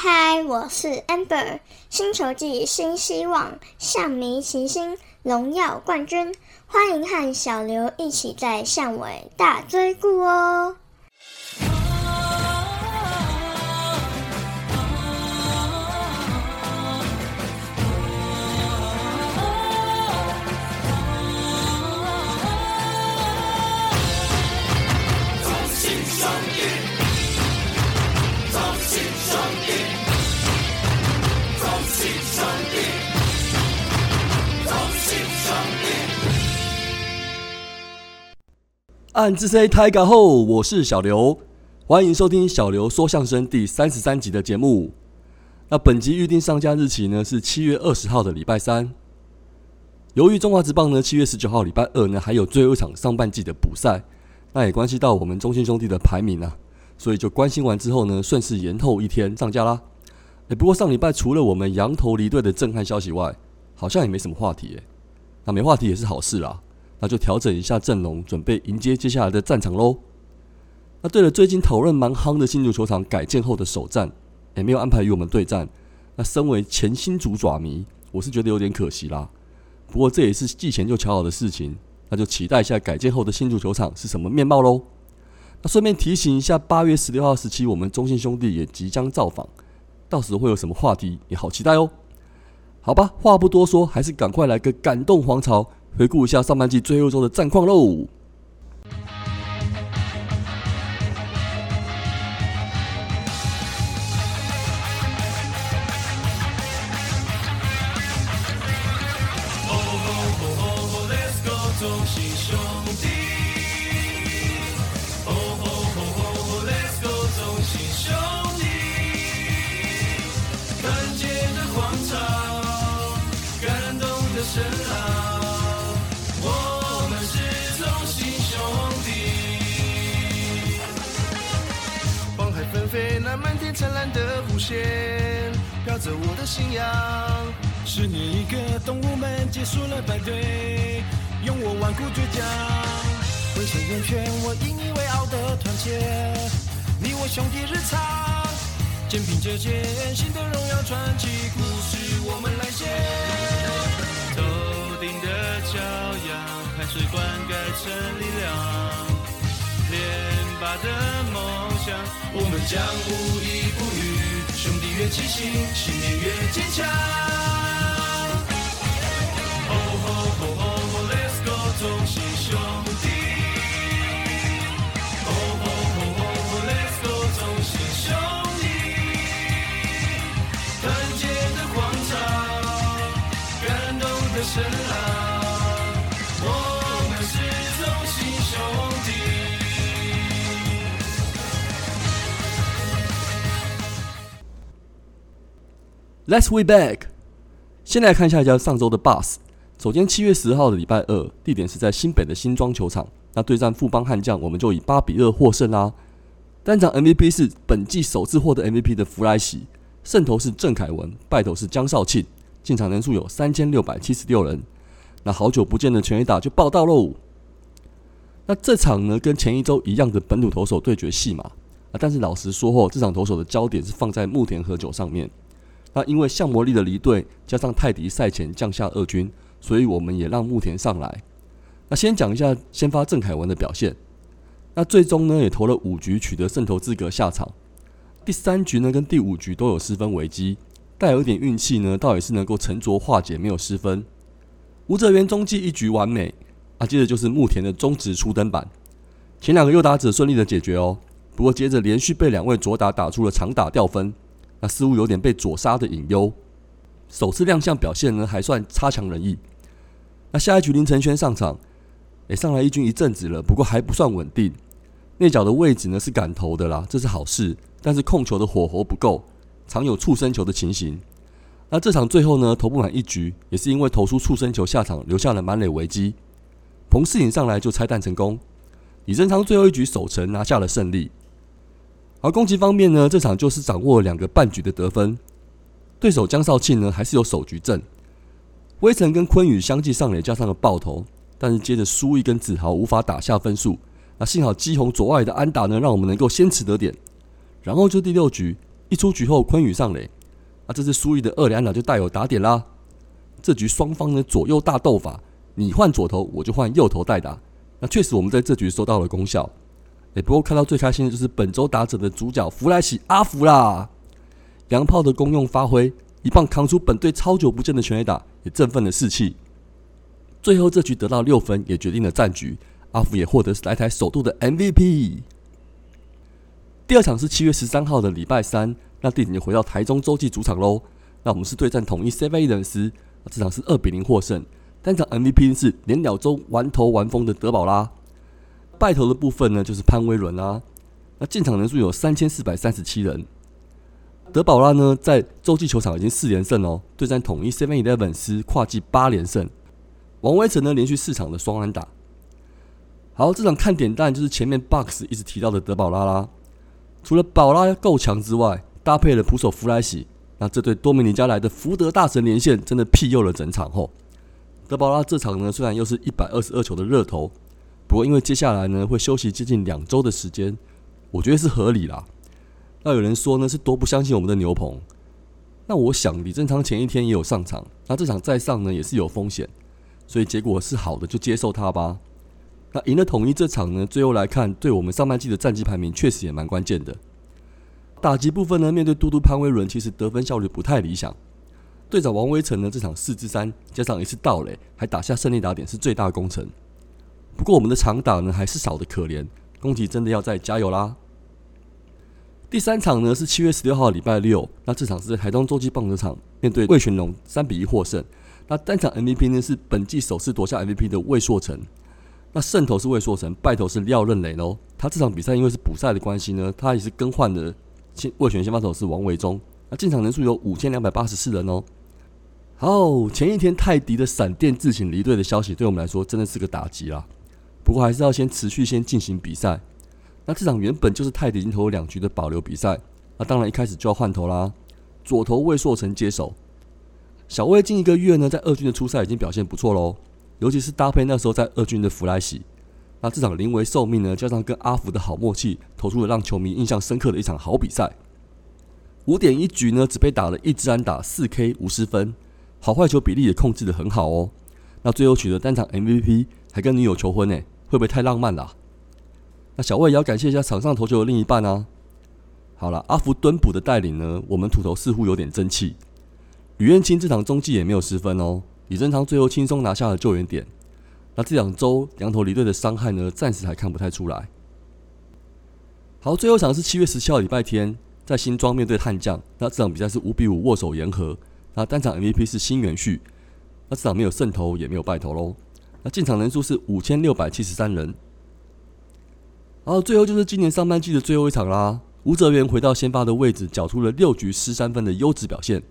嗨，我是 Amber，星球季新希望，象迷齐心，荣耀冠军，欢迎和小刘一起在巷尾大追顾哦。暗自 say 台港后，我是小刘，欢迎收听小刘说相声第三十三集的节目。那本集预定上架日期呢是七月二十号的礼拜三。由于中华职棒呢七月十九号礼拜二呢还有最后一场上半季的补赛，那也关系到我们中信兄弟的排名啊，所以就关心完之后呢，顺势延后一天上架啦。哎，不过上礼拜除了我们羊头离队的震撼消息外，好像也没什么话题诶。那没话题也是好事啦。那就调整一下阵容，准备迎接接下来的战场喽。那对了，最近讨论蛮夯的新竹球场改建后的首战，也没有安排与我们对战。那身为前新竹爪迷，我是觉得有点可惜啦。不过这也是季前就瞧好的事情，那就期待一下改建后的新竹球场是什么面貌喽。那顺便提醒一下，八月十六号、十七，我们中信兄弟也即将造访，到时会有什么话题，也好期待哦。好吧，话不多说，还是赶快来个感动皇朝。回顾一下上半季最后周的战况喽。线，飘着我的信仰。十年一个，动物们结束了排队，用我顽固倔强，浑身圆圈，我引以为傲的团结。你我兄弟日常，肩并着肩，新的荣耀传奇故事我们来写。头顶的骄阳，汗水灌溉成力量。连拔的梦想，我们将无依不语。越清醒，信念越坚强。哦吼吼吼吼，Let's go，中信 Let's way back。先来看一下一家上周的 Bus。首先，七月十号的礼拜二，地点是在新北的新庄球场。那对战富邦悍将，我们就以八比二获胜啦。单场 MVP 是本季首次获得 MVP 的弗莱喜，胜投是郑凯文，败投是江少庆。进场人数有三千六百七十六人。那好久不见的全垒打就报道喽。那这场呢，跟前一周一样的本土投手对决戏码啊，但是老实说后，这场投手的焦点是放在木田和久上面。那因为向魔力的离队，加上泰迪赛前降下二军，所以我们也让木田上来。那先讲一下先发郑凯文的表现。那最终呢，也投了五局，取得胜投资格下场。第三局呢，跟第五局都有失分危机，带有一点运气呢，倒也是能够沉着化解，没有失分。吴哲源中继一局完美，啊，接着就是木田的中职初登板，前两个右打者顺利的解决哦。不过接着连续被两位左打打出了长打掉分。那似乎有点被左杀的隐忧，首次亮相表现呢还算差强人意。那下一局林承轩上场，也上来一军一阵子了，不过还不算稳定。内角的位置呢是敢投的啦，这是好事，但是控球的火候不够，常有触身球的情形。那这场最后呢投不满一局，也是因为投出触身球下场，留下了满垒危机。彭世颖上来就拆弹成功，李正昌最后一局守城拿下了胜利。而攻击方面呢，这场就是掌握了两个半局的得分。对手江少庆呢，还是有首局阵。威城跟昆宇相继上垒，加上了爆头，但是接着苏毅跟子豪无法打下分数。那幸好基宏左外的安打呢，让我们能够先持得点。然后就第六局，一出局后，昆宇上垒，啊，这次苏毅的二连安打就带有打点啦。这局双方呢左右大斗法，你换左头，我就换右头代打。那确实我们在这局收到了功效。不过看到最开心的就是本周打者的主角弗莱喜阿福啦，洋炮的功用发挥，一棒扛出本队超久不见的全垒打，也振奋了士气。最后这局得到六分，也决定了战局。阿福也获得来台首度的 MVP。第二场是七月十三号的礼拜三，那地点就回到台中洲际主场喽。那我们是对战统一 Seven 人斯，这场是二比零获胜。单场 MVP 是连鸟中玩头玩疯的德保拉。拜投的部分呢，就是潘威伦啊。那进场人数有三千四百三十七人。德保拉呢，在洲际球场已经四连胜哦，对战统一 Seven Eleven 斯跨季八连胜。王威成呢，连续四场的双安打。好，这场看点当然就是前面 Box 一直提到的德保拉啦。除了保拉够强之外，搭配了捕手弗莱喜，那这对多米尼加来的福德大神连线真的庇佑了整场后。德保拉这场呢，虽然又是一百二十二球的热投，不过因为接下来呢会休息接近两周的时间，我觉得是合理啦。那有人说呢是多不相信我们的牛棚，那我想李正昌前一天也有上场，那这场再上呢也是有风险，所以结果是好的就接受他吧。那赢了统一这场呢？最后来看，对我们上半季的战绩排名确实也蛮关键的。打击部分呢，面对嘟嘟潘威伦，其实得分效率不太理想。队长王威成呢，这场四支三加上一次盗垒，还打下胜利打点，是最大功臣。不过我们的长打呢，还是少的可怜，攻击真的要再加油啦。第三场呢是七月十六号礼拜六，那这场是在台东洲际棒球场面对魏全龙，三比一获胜。那单场 MVP 呢是本季首次夺下 MVP 的魏硕成。那胜投是魏硕成，败投是廖任磊喽。他这场比赛因为是补赛的关系呢，他也是更换的先魏全先发投是王维忠。那进场人数有五千两百八十四人哦。好，前一天泰迪的闪电自行离队的消息，对我们来说真的是个打击啦。不过还是要先持续先进行比赛。那这场原本就是泰迪已经投两局的保留比赛，那当然一开始就要换头啦。左投魏硕成接手，小魏近一个月呢，在二军的初赛已经表现不错喽。尤其是搭配那时候在二军的弗莱喜，那这场临危受命呢，加上跟阿福的好默契，投出了让球迷印象深刻的一场好比赛。五点一局呢，只被打了一支安打，四 K 无失分，好坏球比例也控制的很好哦。那最后取得单场 MVP，还跟女友求婚呢，会不会太浪漫了？那小魏也要感谢一下场上投球的另一半啊。好了，阿福蹲捕的带领呢，我们土头似乎有点争气。吕彦青这场中继也没有失分哦。李正昌最后轻松拿下了救援点，那这两周羊头离队的伤害呢，暂时还看不太出来。好，最后一场是七月十七号礼拜天，在新庄面对悍将，那这场比赛是五比五握手言和，那单场 MVP 是新元旭，那这场没有胜投也没有败投喽，那进场人数是五千六百七十三人。然后最后就是今年上半季的最后一场啦，吴泽元回到先发的位置，缴出了六局失三分的优质表现。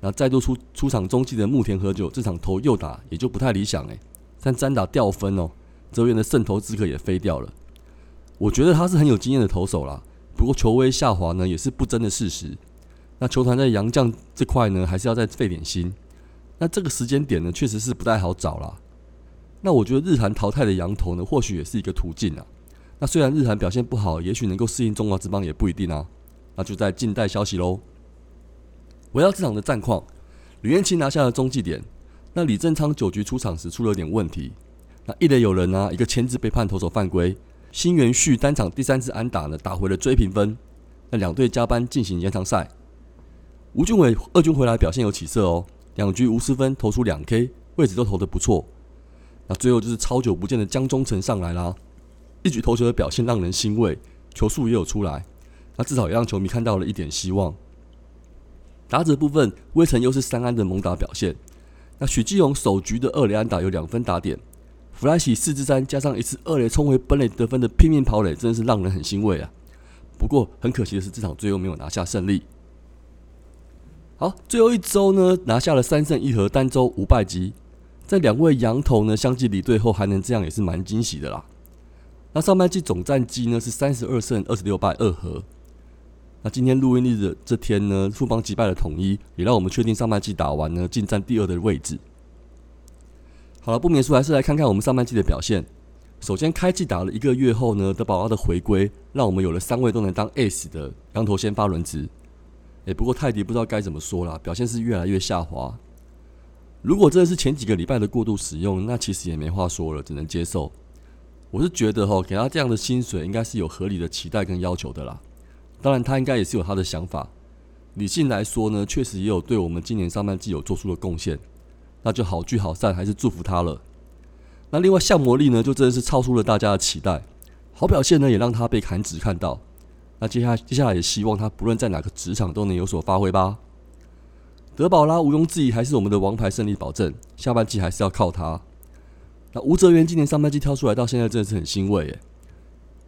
那再度出出场中继的木田和久，这场投右打也就不太理想诶，但单打掉分哦，泽源的胜投资格也飞掉了。我觉得他是很有经验的投手啦，不过球威下滑呢也是不争的事实。那球团在杨将这块呢，还是要再费点心。那这个时间点呢，确实是不太好找啦。那我觉得日韩淘汰的羊头呢，或许也是一个途径啊。那虽然日韩表现不好，也许能够适应中华之邦也不一定啊。那就在静待消息喽。回到这场的战况，吕彦青拿下了中继点。那李正昌九局出场时出了点问题，那一垒有人啊，一个签字被判投手犯规。新元旭单场第三次安打呢，打回了追平分。那两队加班进行延长赛。吴俊伟二军回来表现有起色哦，两局无失分，投出两 K，位置都投得不错。那最后就是超久不见的江中诚上来啦，一举投球的表现让人欣慰，球速也有出来，那至少也让球迷看到了一点希望。打者部分，威城又是三安的猛打表现。那许继荣首局的二垒安打有两分打点，弗莱喜四支三加上一次二垒冲回本垒得分的拼命跑垒，真的是让人很欣慰啊。不过很可惜的是，这场最后没有拿下胜利。好，最后一周呢，拿下了三胜一和，单周无败绩。在两位羊头呢相继离队后，还能这样也是蛮惊喜的啦。那上半季总战绩呢是三十二胜二十六败二和。那今天录音日的这天呢，富邦击败了统一，也让我们确定上半季打完呢，进占第二的位置。好了，不免说，还是来看看我们上半季的表现。首先，开季打了一个月后呢，德保拉的回归，让我们有了三位都能当 S 的羊头先发轮值。诶，不过泰迪不知道该怎么说了，表现是越来越下滑。如果真的是前几个礼拜的过度使用，那其实也没话说了，只能接受。我是觉得哈，给他这样的薪水，应该是有合理的期待跟要求的啦。当然，他应该也是有他的想法。理性来说呢，确实也有对我们今年上半季有做出的贡献，那就好聚好散，还是祝福他了。那另外，向魔力呢，就真的是超出了大家的期待，好表现呢，也让他被砍指看到。那接下接下来也希望他不论在哪个职场都能有所发挥吧。德保拉毋庸置疑还是我们的王牌胜利保证，下半季还是要靠他。那吴哲源今年上半季挑出来到现在真的是很欣慰耶。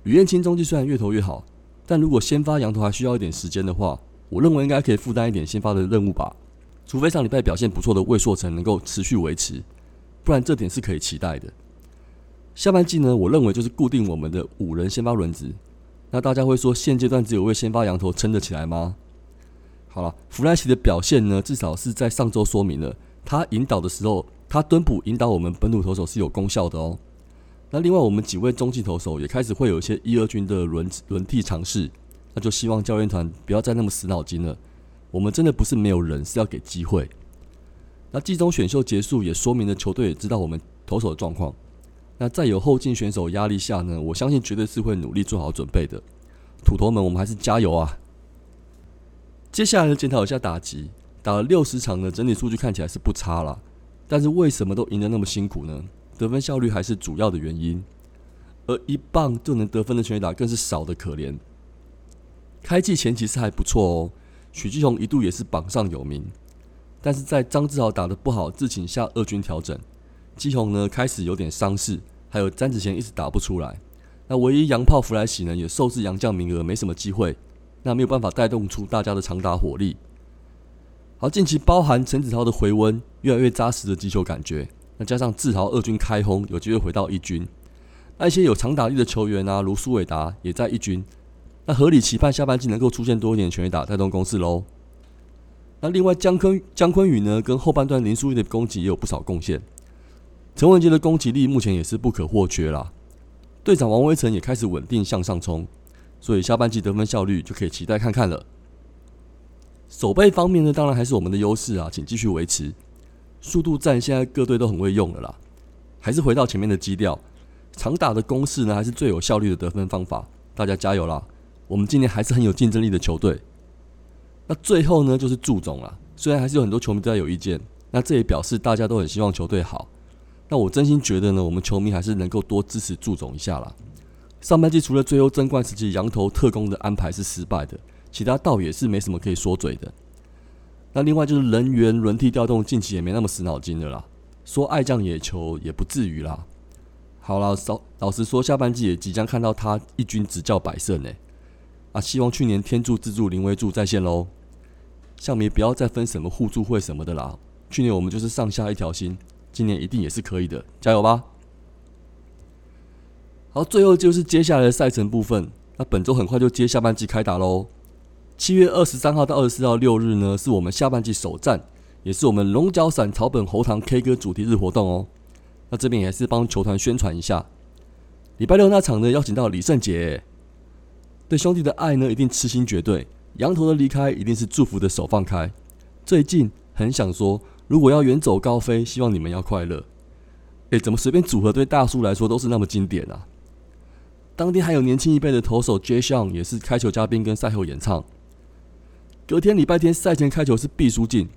吕彦青中季虽然越投越好，但如果先发羊头还需要一点时间的话，我认为应该可以负担一点先发的任务吧。除非上礼拜表现不错的魏硕成能够持续维持，不然这点是可以期待的。下半季呢，我认为就是固定我们的五人先发轮值。那大家会说现阶段只有位先发羊头撑得起来吗？好了，弗莱奇的表现呢，至少是在上周说明了他引导的时候，他蹲捕引导我们本土投手是有功效的哦。那另外我们几位中继投手也开始会有一些一二军的轮轮替尝试，那就希望教练团不要再那么死脑筋了。我们真的不是没有人，是要给机会。那季中选秀结束也说明了球队也知道我们投手的状况。那在有后进选手压力下呢，我相信绝对是会努力做好准备的。土头们，我们还是加油啊！接下来检讨一下打击，打了六十场的整体数据看起来是不差啦，但是为什么都赢得那么辛苦呢？得分效率还是主要的原因，而一棒就能得分的全垒打更是少的可怜。开季前其实还不错哦，许继宏一度也是榜上有名，但是在张志豪打的不好，自请下二军调整，基宏呢开始有点伤势，还有詹子贤一直打不出来，那唯一洋炮弗莱喜呢也受制洋将名额，没什么机会。那没有办法带动出大家的长打火力。好，近期包含陈子豪的回温，越来越扎实的击球感觉。那加上志豪二军开轰，有机会回到一军。那一些有长打力的球员啊，如苏伟达也在一军。那合理期盼下半季能够出现多一点全垒打带动攻势喽。那另外姜坤姜坤宇呢，跟后半段林书玉的攻击也有不少贡献。陈文杰的攻击力目前也是不可或缺啦。队长王威成也开始稳定向上冲。所以下半季得分效率就可以期待看看了。守备方面呢，当然还是我们的优势啊，请继续维持。速度战现在各队都很会用了啦，还是回到前面的基调，长打的攻势呢，还是最有效率的得分方法。大家加油啦！我们今年还是很有竞争力的球队。那最后呢，就是祝总了。虽然还是有很多球迷都在有意见，那这也表示大家都很希望球队好。那我真心觉得呢，我们球迷还是能够多支持祝总一下啦。上半季除了最后争冠时期羊头特工的安排是失败的，其他倒也是没什么可以说嘴的。那另外就是人员轮替调动，近期也没那么死脑筋的啦。说爱将野球也不至于啦。好了，老老实说，下半季也即将看到他一军执教百胜呢。啊，希望去年天助自助林威助再现喽。向迷不要再分什么互助会什么的啦。去年我们就是上下一条心，今年一定也是可以的，加油吧！好，最后就是接下来的赛程部分。那本周很快就接下半季开打喽。七月二十三号到二十四号六日呢，是我们下半季首战，也是我们龙角散草本喉糖 K 歌主题日活动哦。那这边也是帮球团宣传一下。礼拜六那场呢，邀请到李圣杰，对兄弟的爱呢，一定痴心绝对。羊头的离开，一定是祝福的手放开。最近很想说，如果要远走高飞，希望你们要快乐。诶，怎么随便组合对大叔来说都是那么经典啊？当天还有年轻一辈的投手 J. Sean 也是开球嘉宾跟赛后演唱。隔天礼拜天赛前开球是毕书尽，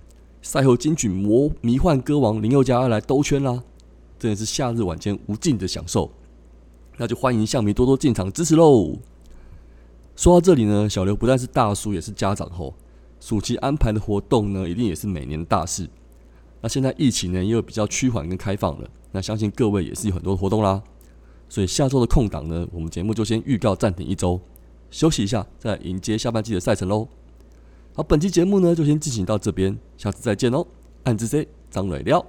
赛后金曲魔迷幻歌王林宥嘉要来兜圈啦，真的是夏日晚间无尽的享受。那就欢迎象迷多多进场支持喽。说到这里呢，小刘不但是大叔，也是家长后，暑期安排的活动呢，一定也是每年的大事。那现在疫情呢，又比较趋缓跟开放了，那相信各位也是有很多活动啦。所以下周的空档呢，我们节目就先预告暂停一周，休息一下，再迎接下半季的赛程喽。好，本期节目呢就先进行到这边，下次再见喽。暗之 C 张磊料。